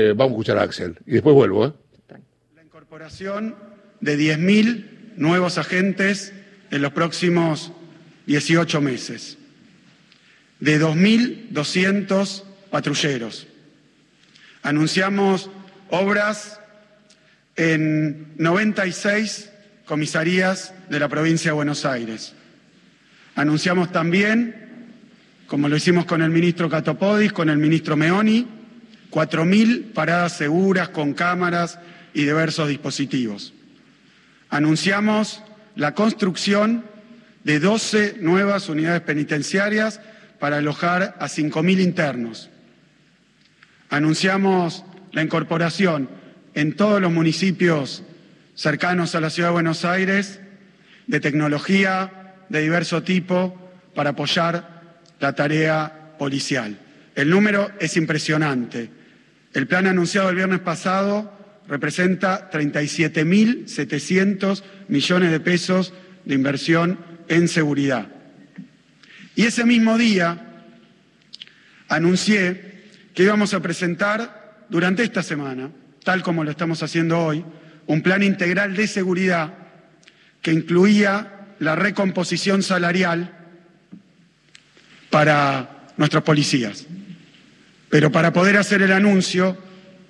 Eh, vamos a escuchar a Axel y después vuelvo. ¿eh? La incorporación de 10.000 nuevos agentes en los próximos 18 meses, de 2.200 patrulleros. Anunciamos obras en 96 comisarías de la provincia de Buenos Aires. Anunciamos también, como lo hicimos con el ministro Catopodis, con el ministro Meoni, 4.000 paradas seguras con cámaras y diversos dispositivos. Anunciamos la construcción de 12 nuevas unidades penitenciarias para alojar a 5.000 internos. Anunciamos la incorporación en todos los municipios cercanos a la ciudad de Buenos Aires de tecnología de diverso tipo para apoyar la tarea policial. El número es impresionante. El plan anunciado el viernes pasado representa 37.700 millones de pesos de inversión en seguridad. Y ese mismo día anuncié que íbamos a presentar durante esta semana, tal como lo estamos haciendo hoy, un plan integral de seguridad que incluía la recomposición salarial para nuestros policías. Pero para poder hacer el anuncio,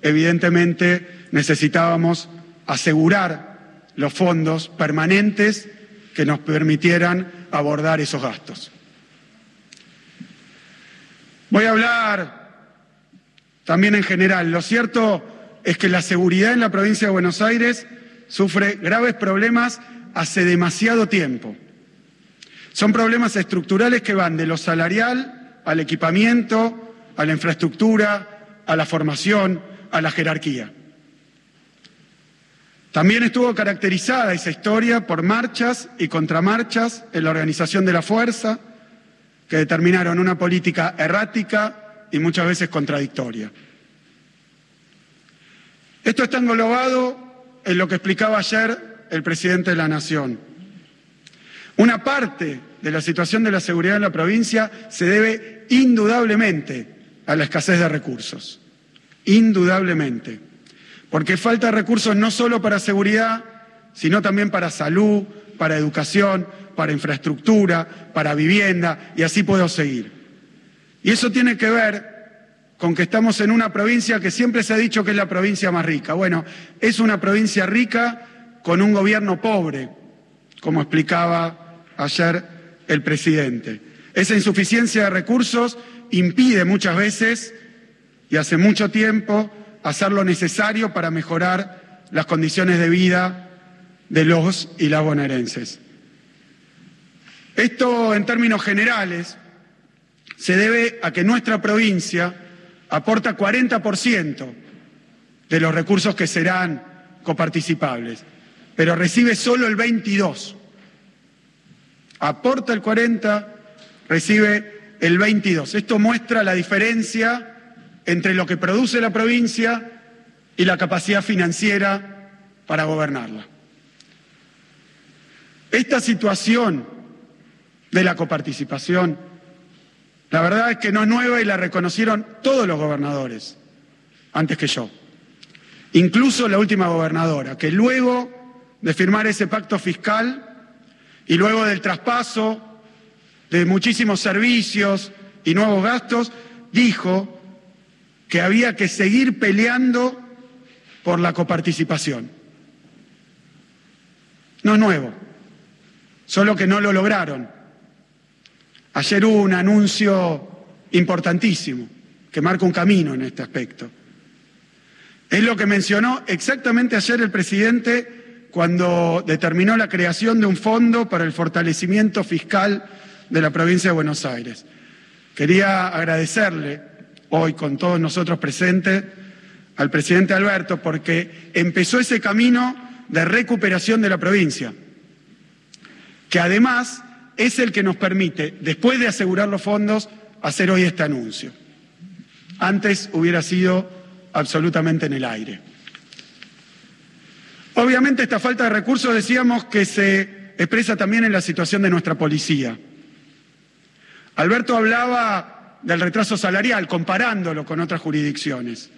evidentemente necesitábamos asegurar los fondos permanentes que nos permitieran abordar esos gastos. Voy a hablar también en general. Lo cierto es que la seguridad en la provincia de Buenos Aires sufre graves problemas hace demasiado tiempo. Son problemas estructurales que van de lo salarial al equipamiento, a la infraestructura, a la formación, a la jerarquía. También estuvo caracterizada esa historia por marchas y contramarchas en la organización de la fuerza, que determinaron una política errática y muchas veces contradictoria. Esto está englobado en lo que explicaba ayer el presidente de la Nación. Una parte de la situación de la seguridad en la provincia se debe indudablemente a la escasez de recursos, indudablemente, porque falta recursos no solo para seguridad, sino también para salud, para educación, para infraestructura, para vivienda, y así puedo seguir. Y eso tiene que ver con que estamos en una provincia que siempre se ha dicho que es la provincia más rica. Bueno, es una provincia rica con un gobierno pobre, como explicaba ayer el presidente. Esa insuficiencia de recursos impide muchas veces y hace mucho tiempo hacer lo necesario para mejorar las condiciones de vida de los y las bonaerenses. Esto en términos generales se debe a que nuestra provincia aporta 40% de los recursos que serán coparticipables, pero recibe solo el 22. Aporta el 40, recibe el 22. Esto muestra la diferencia entre lo que produce la provincia y la capacidad financiera para gobernarla. Esta situación de la coparticipación, la verdad es que no es nueva y la reconocieron todos los gobernadores antes que yo. Incluso la última gobernadora, que luego de firmar ese pacto fiscal y luego del traspaso de muchísimos servicios y nuevos gastos, dijo que había que seguir peleando por la coparticipación. No es nuevo, solo que no lo lograron. Ayer hubo un anuncio importantísimo que marca un camino en este aspecto. Es lo que mencionó exactamente ayer el presidente cuando determinó la creación de un fondo para el fortalecimiento fiscal de la provincia de Buenos Aires. Quería agradecerle hoy con todos nosotros presentes al presidente Alberto porque empezó ese camino de recuperación de la provincia, que además es el que nos permite, después de asegurar los fondos, hacer hoy este anuncio. Antes hubiera sido absolutamente en el aire. Obviamente esta falta de recursos decíamos que se expresa también en la situación de nuestra policía. Alberto hablaba del retraso salarial, comparándolo con otras jurisdicciones.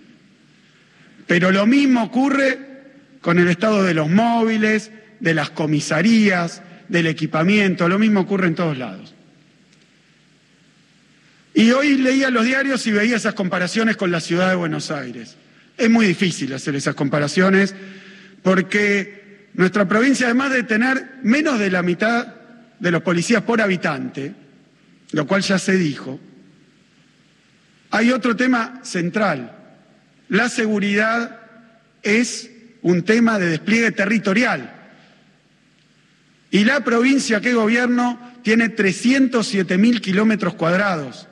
Pero lo mismo ocurre con el estado de los móviles, de las comisarías, del equipamiento, lo mismo ocurre en todos lados. Y hoy leía los diarios y veía esas comparaciones con la ciudad de Buenos Aires. Es muy difícil hacer esas comparaciones porque nuestra provincia, además de tener menos de la mitad de los policías por habitante, lo cual ya se dijo, hay otro tema central. La seguridad es un tema de despliegue territorial. Y la provincia que gobierno tiene 307 mil kilómetros cuadrados,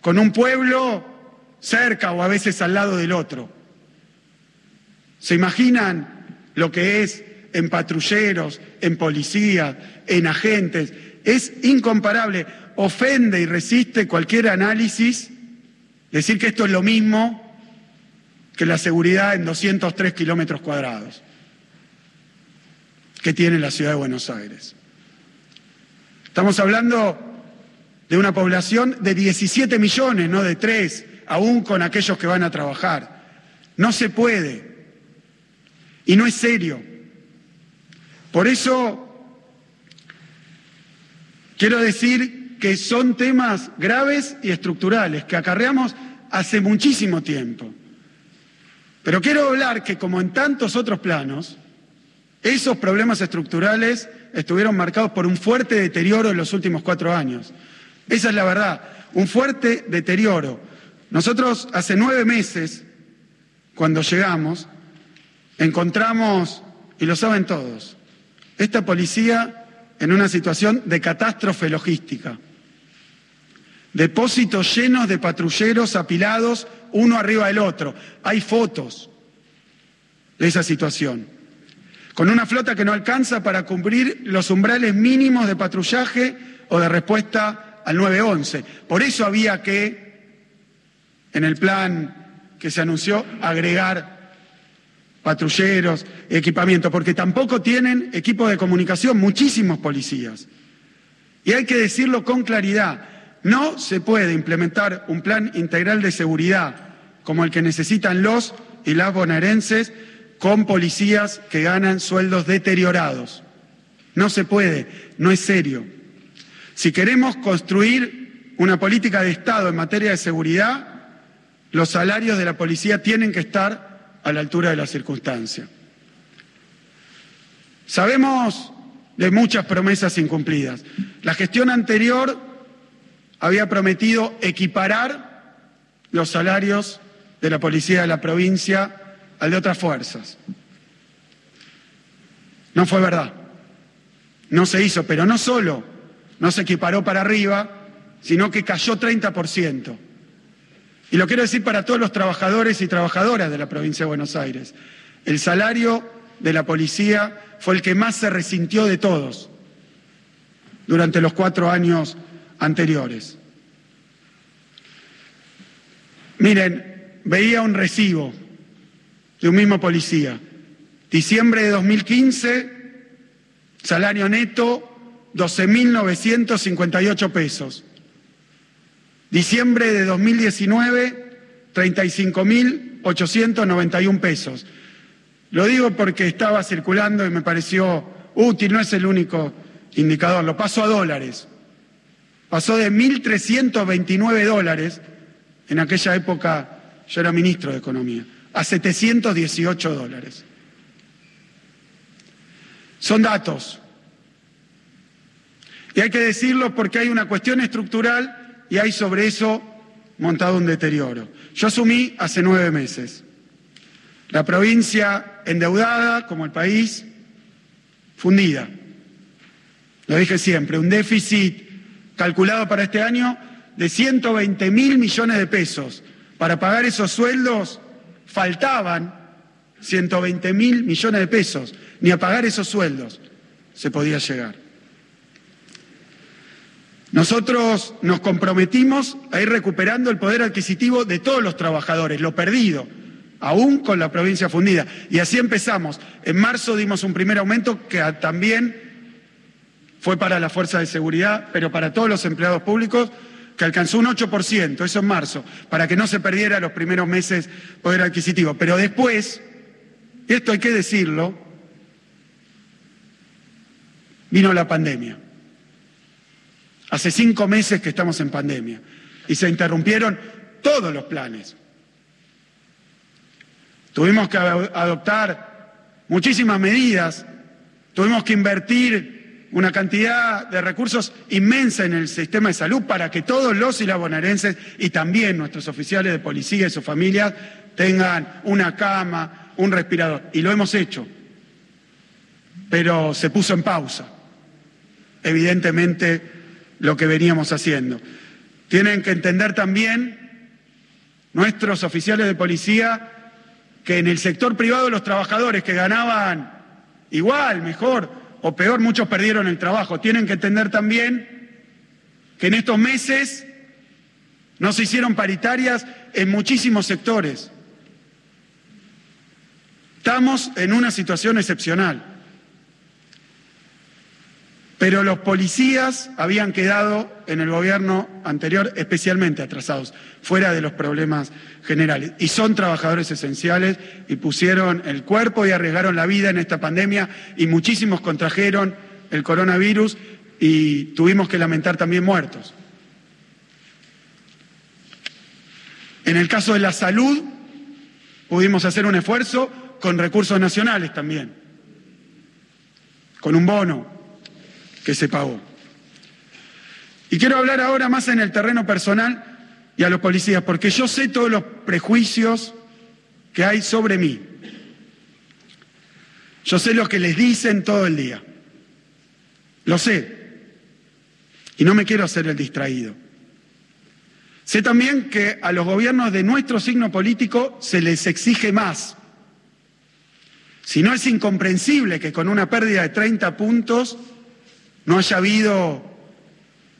con un pueblo cerca o a veces al lado del otro. ¿Se imaginan lo que es en patrulleros, en policías, en agentes? Es incomparable. Ofende y resiste cualquier análisis decir que esto es lo mismo que la seguridad en 203 kilómetros cuadrados que tiene la ciudad de Buenos Aires. Estamos hablando de una población de 17 millones, no de 3, aún con aquellos que van a trabajar. No se puede. Y no es serio. Por eso quiero decir que son temas graves y estructurales que acarreamos hace muchísimo tiempo. Pero quiero hablar que como en tantos otros planos, esos problemas estructurales estuvieron marcados por un fuerte deterioro en los últimos cuatro años. Esa es la verdad, un fuerte deterioro. Nosotros hace nueve meses, cuando llegamos, encontramos, y lo saben todos, esta policía en una situación de catástrofe logística. Depósitos llenos de patrulleros apilados uno arriba del otro. Hay fotos de esa situación. Con una flota que no alcanza para cumplir los umbrales mínimos de patrullaje o de respuesta al 911. Por eso había que, en el plan que se anunció, agregar patrulleros, equipamiento, porque tampoco tienen equipo de comunicación muchísimos policías. Y hay que decirlo con claridad, no se puede implementar un plan integral de seguridad como el que necesitan los y las bonaerenses con policías que ganan sueldos deteriorados. No se puede, no es serio. Si queremos construir una política de Estado en materia de seguridad, los salarios de la policía tienen que estar a la altura de la circunstancia. Sabemos de muchas promesas incumplidas. La gestión anterior había prometido equiparar los salarios de la policía de la provincia al de otras fuerzas. No fue verdad. No se hizo, pero no solo no se equiparó para arriba, sino que cayó 30%. Y lo quiero decir para todos los trabajadores y trabajadoras de la provincia de Buenos Aires. El salario de la policía fue el que más se resintió de todos durante los cuatro años anteriores. Miren, veía un recibo de un mismo policía. Diciembre de 2015, salario neto 12.958 pesos. Diciembre de 2019, 35.891 pesos. Lo digo porque estaba circulando y me pareció útil, no es el único indicador, lo paso a dólares. Pasó de 1.329 dólares, en aquella época yo era ministro de Economía, a 718 dólares. Son datos. Y hay que decirlo porque hay una cuestión estructural y hay sobre eso montado un deterioro. Yo asumí hace nueve meses. La provincia endeudada, como el país, fundida. Lo dije siempre, un déficit calculado para este año de 120 mil millones de pesos. Para pagar esos sueldos faltaban 120 mil millones de pesos. Ni a pagar esos sueldos se podía llegar. Nosotros nos comprometimos a ir recuperando el poder adquisitivo de todos los trabajadores, lo perdido, aún con la provincia fundida. Y así empezamos. En marzo dimos un primer aumento que también fue para la fuerza de seguridad, pero para todos los empleados públicos, que alcanzó un 8%, eso en marzo, para que no se perdiera los primeros meses poder adquisitivo. Pero después, y esto hay que decirlo, vino la pandemia. Hace cinco meses que estamos en pandemia y se interrumpieron todos los planes. Tuvimos que adoptar muchísimas medidas, tuvimos que invertir una cantidad de recursos inmensa en el sistema de salud para que todos los y y también nuestros oficiales de policía y sus familias tengan una cama, un respirador. Y lo hemos hecho, pero se puso en pausa, evidentemente, lo que veníamos haciendo. Tienen que entender también nuestros oficiales de policía que en el sector privado los trabajadores que ganaban igual, mejor o peor, muchos perdieron el trabajo. Tienen que entender también que en estos meses no se hicieron paritarias en muchísimos sectores. Estamos en una situación excepcional. Pero los policías habían quedado en el gobierno anterior especialmente atrasados, fuera de los problemas generales. Y son trabajadores esenciales y pusieron el cuerpo y arriesgaron la vida en esta pandemia y muchísimos contrajeron el coronavirus y tuvimos que lamentar también muertos. En el caso de la salud, pudimos hacer un esfuerzo con recursos nacionales también, con un bono que se pagó. Y quiero hablar ahora más en el terreno personal y a los policías, porque yo sé todos los prejuicios que hay sobre mí. Yo sé lo que les dicen todo el día. Lo sé. Y no me quiero hacer el distraído. Sé también que a los gobiernos de nuestro signo político se les exige más. Si no es incomprensible que con una pérdida de 30 puntos no haya habido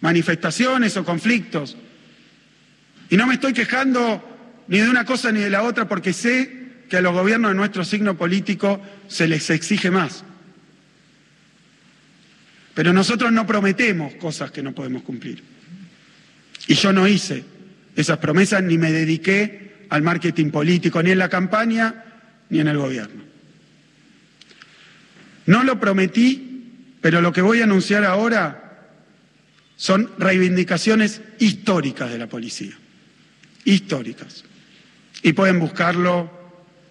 manifestaciones o conflictos. Y no me estoy quejando ni de una cosa ni de la otra porque sé que a los gobiernos de nuestro signo político se les exige más. Pero nosotros no prometemos cosas que no podemos cumplir. Y yo no hice esas promesas ni me dediqué al marketing político, ni en la campaña, ni en el gobierno. No lo prometí pero lo que voy a anunciar ahora son reivindicaciones históricas de la policía. Históricas. Y pueden buscarlo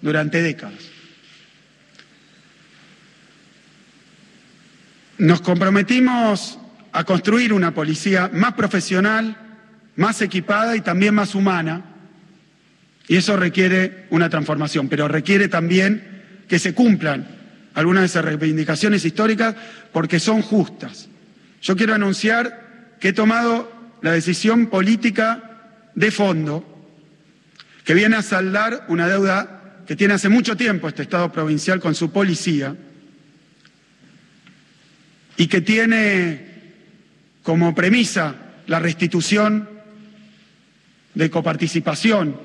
durante décadas. Nos comprometimos a construir una policía más profesional, más equipada y también más humana. Y eso requiere una transformación, pero requiere también que se cumplan algunas de esas reivindicaciones históricas porque son justas. Yo quiero anunciar que he tomado la decisión política de fondo que viene a saldar una deuda que tiene hace mucho tiempo este Estado provincial con su policía y que tiene como premisa la restitución de coparticipación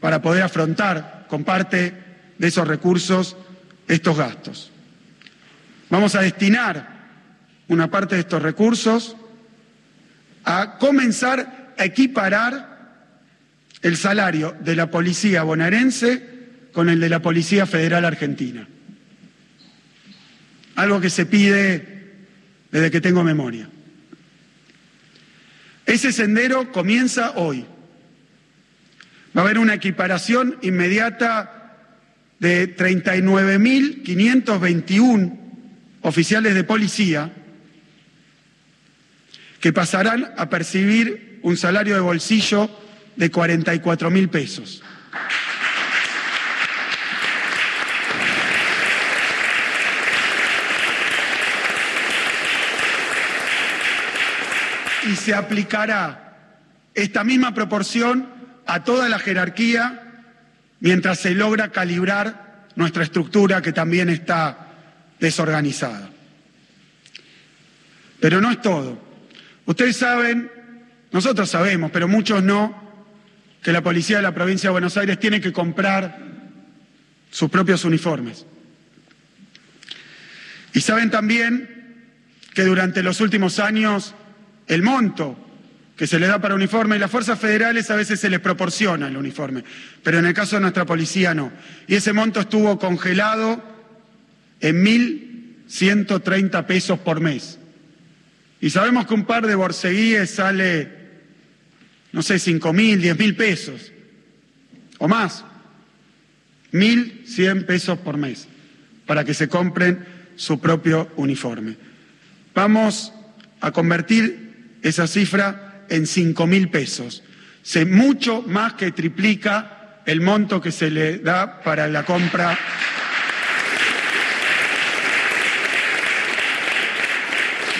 para poder afrontar con parte de esos recursos estos gastos. Vamos a destinar una parte de estos recursos a comenzar a equiparar el salario de la policía bonaerense con el de la Policía Federal Argentina. Algo que se pide desde que tengo memoria. Ese sendero comienza hoy. Va a haber una equiparación inmediata de 39.521 oficiales de policía que pasarán a percibir un salario de bolsillo de 44 mil pesos. Y se aplicará esta misma proporción a toda la jerarquía mientras se logra calibrar nuestra estructura que también está desorganizada. Pero no es todo. Ustedes saben, nosotros sabemos, pero muchos no, que la policía de la provincia de Buenos Aires tiene que comprar sus propios uniformes. Y saben también que durante los últimos años el monto que se le da para uniforme y las fuerzas federales a veces se les proporciona el uniforme, pero en el caso de nuestra policía no. Y ese monto estuvo congelado en 1.130 pesos por mes. Y sabemos que un par de borceguíes sale, no sé, 5.000, 10.000 pesos o más. 1.100 pesos por mes para que se compren su propio uniforme. Vamos a convertir esa cifra en cinco mil pesos. Se mucho más que triplica el monto que se le da para la compra.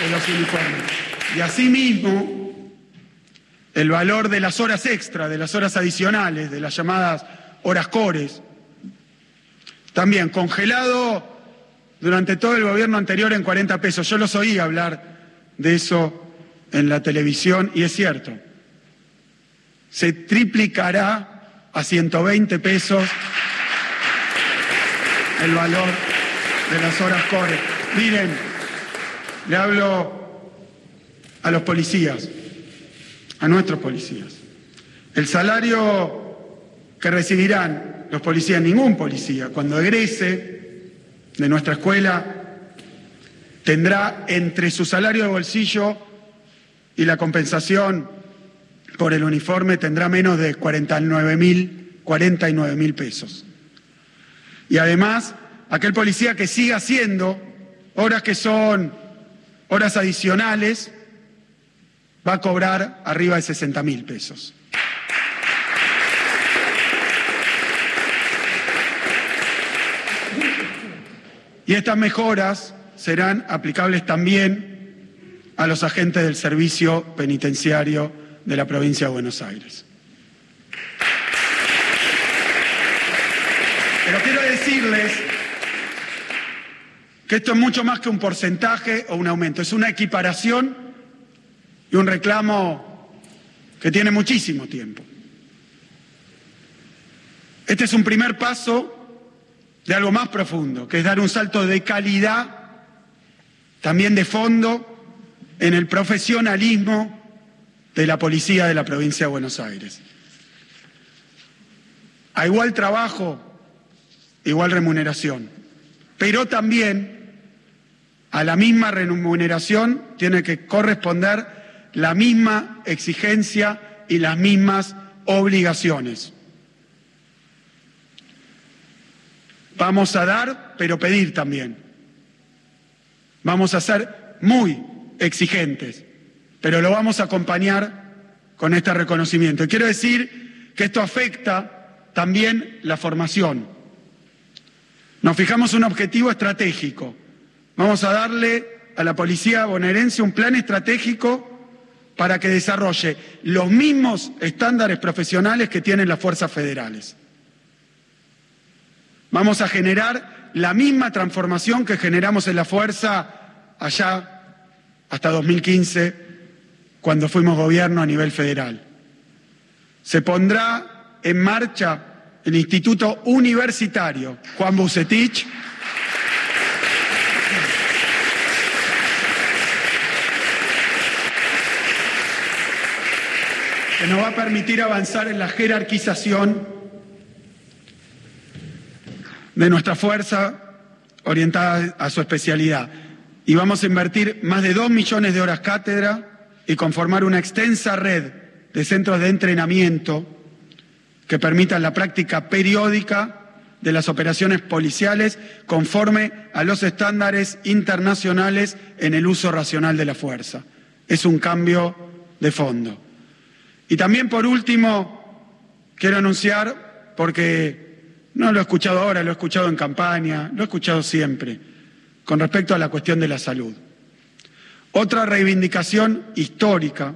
de los uniformes. Y asimismo, el valor de las horas extra, de las horas adicionales, de las llamadas horas cores, también congelado durante todo el gobierno anterior en 40 pesos. Yo los oí hablar de eso en la televisión y es cierto, se triplicará a 120 pesos el valor de las horas core. Miren, le hablo a los policías, a nuestros policías. El salario que recibirán los policías, ningún policía, cuando egrese de nuestra escuela, tendrá entre su salario de bolsillo y la compensación por el uniforme tendrá menos de 49 mil 49 mil pesos. Y además, aquel policía que siga haciendo horas que son horas adicionales va a cobrar arriba de 60 mil pesos. Y estas mejoras serán aplicables también a los agentes del servicio penitenciario de la provincia de Buenos Aires. Pero quiero decirles que esto es mucho más que un porcentaje o un aumento, es una equiparación y un reclamo que tiene muchísimo tiempo. Este es un primer paso de algo más profundo, que es dar un salto de calidad, también de fondo, en el profesionalismo de la policía de la provincia de Buenos Aires. A igual trabajo, igual remuneración, pero también a la misma remuneración tiene que corresponder la misma exigencia y las mismas obligaciones. Vamos a dar, pero pedir también. Vamos a ser muy exigentes, pero lo vamos a acompañar con este reconocimiento. Y quiero decir que esto afecta también la formación. Nos fijamos un objetivo estratégico. Vamos a darle a la policía bonaerense un plan estratégico para que desarrolle los mismos estándares profesionales que tienen las fuerzas federales. Vamos a generar la misma transformación que generamos en la fuerza allá hasta 2015, cuando fuimos gobierno a nivel federal. Se pondrá en marcha el Instituto Universitario Juan Bucetich. Que nos va a permitir avanzar en la jerarquización de nuestra fuerza orientada a su especialidad y vamos a invertir más de dos millones de horas cátedra y conformar una extensa red de centros de entrenamiento que permitan la práctica periódica de las operaciones policiales conforme a los estándares internacionales en el uso racional de la fuerza. Es un cambio de fondo. Y también, por último, quiero anunciar, porque no lo he escuchado ahora, lo he escuchado en campaña, lo he escuchado siempre, con respecto a la cuestión de la salud. Otra reivindicación histórica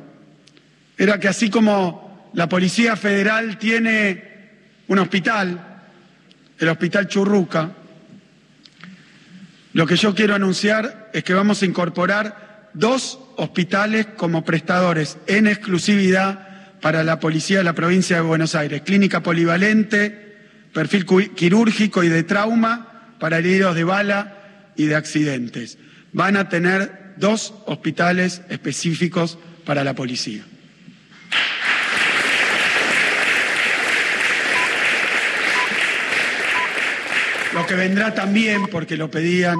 era que así como la Policía Federal tiene un hospital, el Hospital Churruca, lo que yo quiero anunciar es que vamos a incorporar dos hospitales como prestadores en exclusividad para la Policía de la Provincia de Buenos Aires, clínica polivalente, perfil quirúrgico y de trauma para heridos de bala y de accidentes. Van a tener dos hospitales específicos para la policía. Lo que vendrá también, porque lo pedían,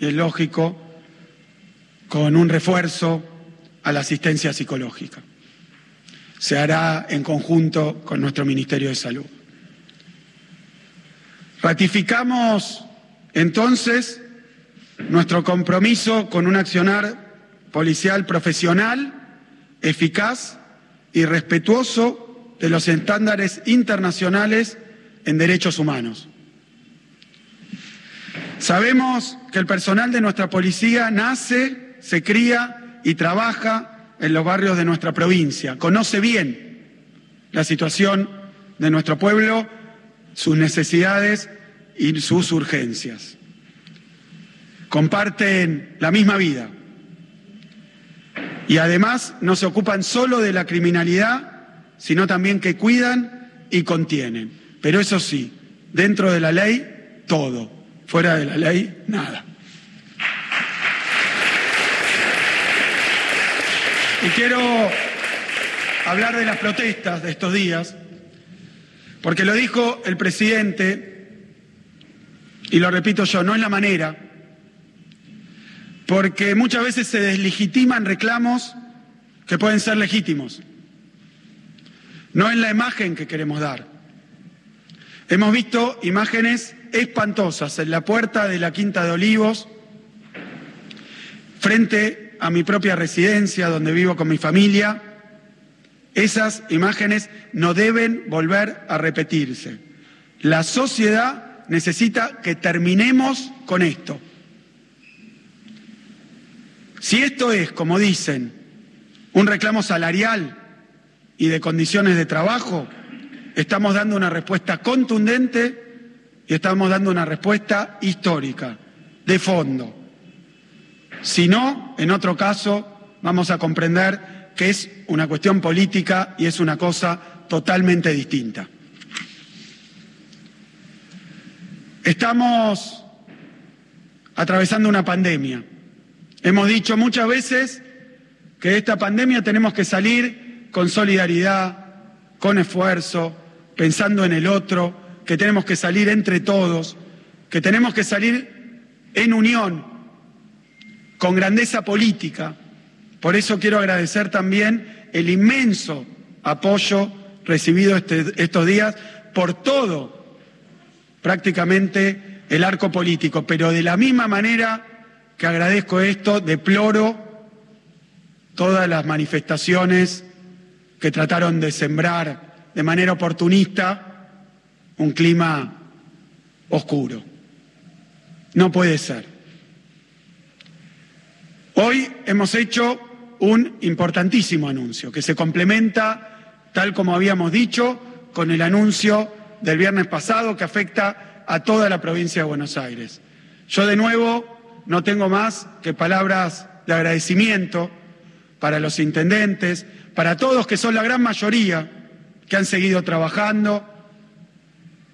y es lógico, con un refuerzo a la asistencia psicológica. Se hará en conjunto con nuestro Ministerio de Salud. Ratificamos entonces nuestro compromiso con un accionar policial profesional, eficaz y respetuoso de los estándares internacionales en derechos humanos. Sabemos que el personal de nuestra policía nace, se cría y trabaja en los barrios de nuestra provincia, conoce bien la situación de nuestro pueblo, sus necesidades y sus urgencias. Comparten la misma vida y además no se ocupan solo de la criminalidad, sino también que cuidan y contienen. Pero eso sí, dentro de la ley, todo. Fuera de la ley, nada. Y quiero hablar de las protestas de estos días, porque lo dijo el presidente, y lo repito yo, no es la manera, porque muchas veces se deslegitiman reclamos que pueden ser legítimos. No es la imagen que queremos dar. Hemos visto imágenes espantosas en la puerta de la Quinta de Olivos, frente a mi propia residencia donde vivo con mi familia. Esas imágenes no deben volver a repetirse. La sociedad necesita que terminemos con esto. Si esto es, como dicen, un reclamo salarial y de condiciones de trabajo, estamos dando una respuesta contundente y estamos dando una respuesta histórica, de fondo. Si no, en otro caso, vamos a comprender que es una cuestión política y es una cosa totalmente distinta. Estamos atravesando una pandemia Hemos dicho muchas veces que de esta pandemia tenemos que salir con solidaridad, con esfuerzo, pensando en el otro, que tenemos que salir entre todos, que tenemos que salir en unión, con grandeza política. Por eso quiero agradecer también el inmenso apoyo recibido este, estos días por todo, prácticamente, el arco político, pero de la misma manera que agradezco esto, deploro todas las manifestaciones que trataron de sembrar de manera oportunista un clima oscuro. No puede ser. Hoy hemos hecho un importantísimo anuncio que se complementa, tal como habíamos dicho, con el anuncio del viernes pasado que afecta a toda la provincia de Buenos Aires. Yo de nuevo no tengo más que palabras de agradecimiento para los intendentes, para todos que son la gran mayoría que han seguido trabajando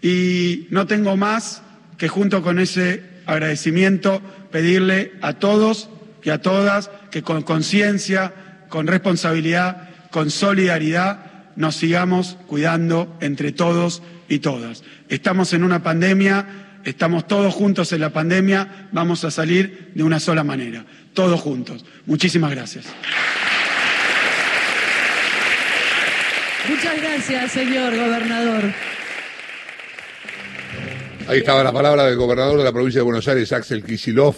y no tengo más que junto con ese agradecimiento pedirle a todos y a todas que con conciencia, con responsabilidad, con solidaridad nos sigamos cuidando entre todos y todas. Estamos en una pandemia estamos todos juntos en la pandemia, vamos a salir de una sola manera, todos juntos. Muchísimas gracias. Muchas gracias, señor gobernador. Ahí estaba la palabra del gobernador de la provincia de Buenos Aires, Axel Kisilov.